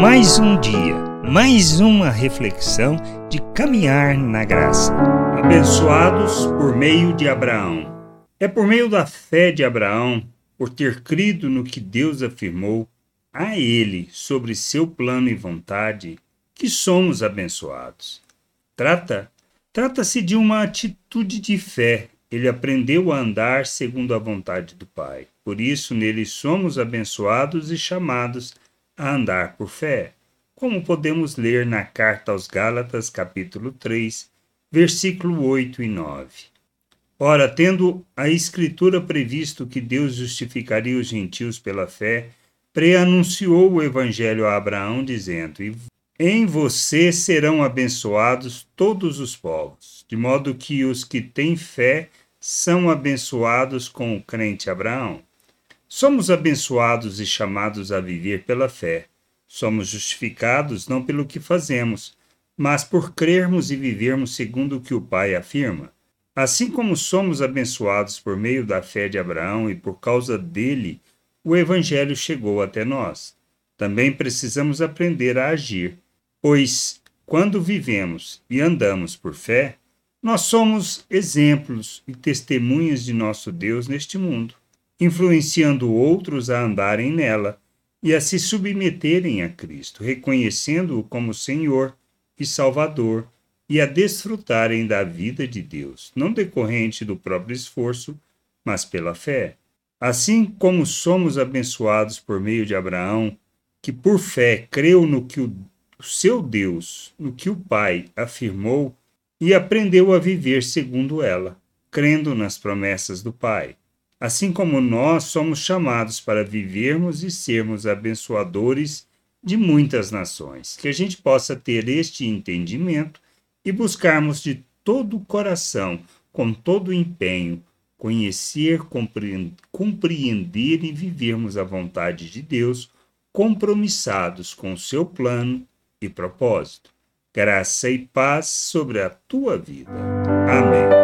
Mais um dia, mais uma reflexão de caminhar na graça. Abençoados por meio de Abraão. É por meio da fé de Abraão, por ter crido no que Deus afirmou a ele sobre seu plano e vontade, que somos abençoados. Trata, trata-se de uma atitude de fé. Ele aprendeu a andar segundo a vontade do Pai. Por isso, nele somos abençoados e chamados a andar por fé, como podemos ler na carta aos Gálatas, capítulo 3, versículo 8 e 9. Ora, tendo a Escritura previsto que Deus justificaria os gentios pela fé, preanunciou o Evangelho a Abraão, dizendo: Em você serão abençoados todos os povos, de modo que os que têm fé são abençoados com o crente Abraão. Somos abençoados e chamados a viver pela fé. Somos justificados não pelo que fazemos, mas por crermos e vivermos segundo o que o Pai afirma. Assim como somos abençoados por meio da fé de Abraão e por causa dele, o Evangelho chegou até nós. Também precisamos aprender a agir, pois quando vivemos e andamos por fé, nós somos exemplos e testemunhas de nosso Deus neste mundo influenciando outros a andarem nela e a se submeterem a Cristo, reconhecendo-o como Senhor e Salvador e a desfrutarem da vida de Deus, não decorrente do próprio esforço, mas pela fé. Assim como somos abençoados por meio de Abraão, que por fé creu no que o seu Deus, no que o Pai afirmou e aprendeu a viver segundo ela, crendo nas promessas do Pai assim como nós somos chamados para vivermos e sermos abençoadores de muitas nações. Que a gente possa ter este entendimento e buscarmos de todo o coração, com todo o empenho, conhecer, compreender e vivermos a vontade de Deus, compromissados com o seu plano e propósito. Graça e paz sobre a tua vida. Amém.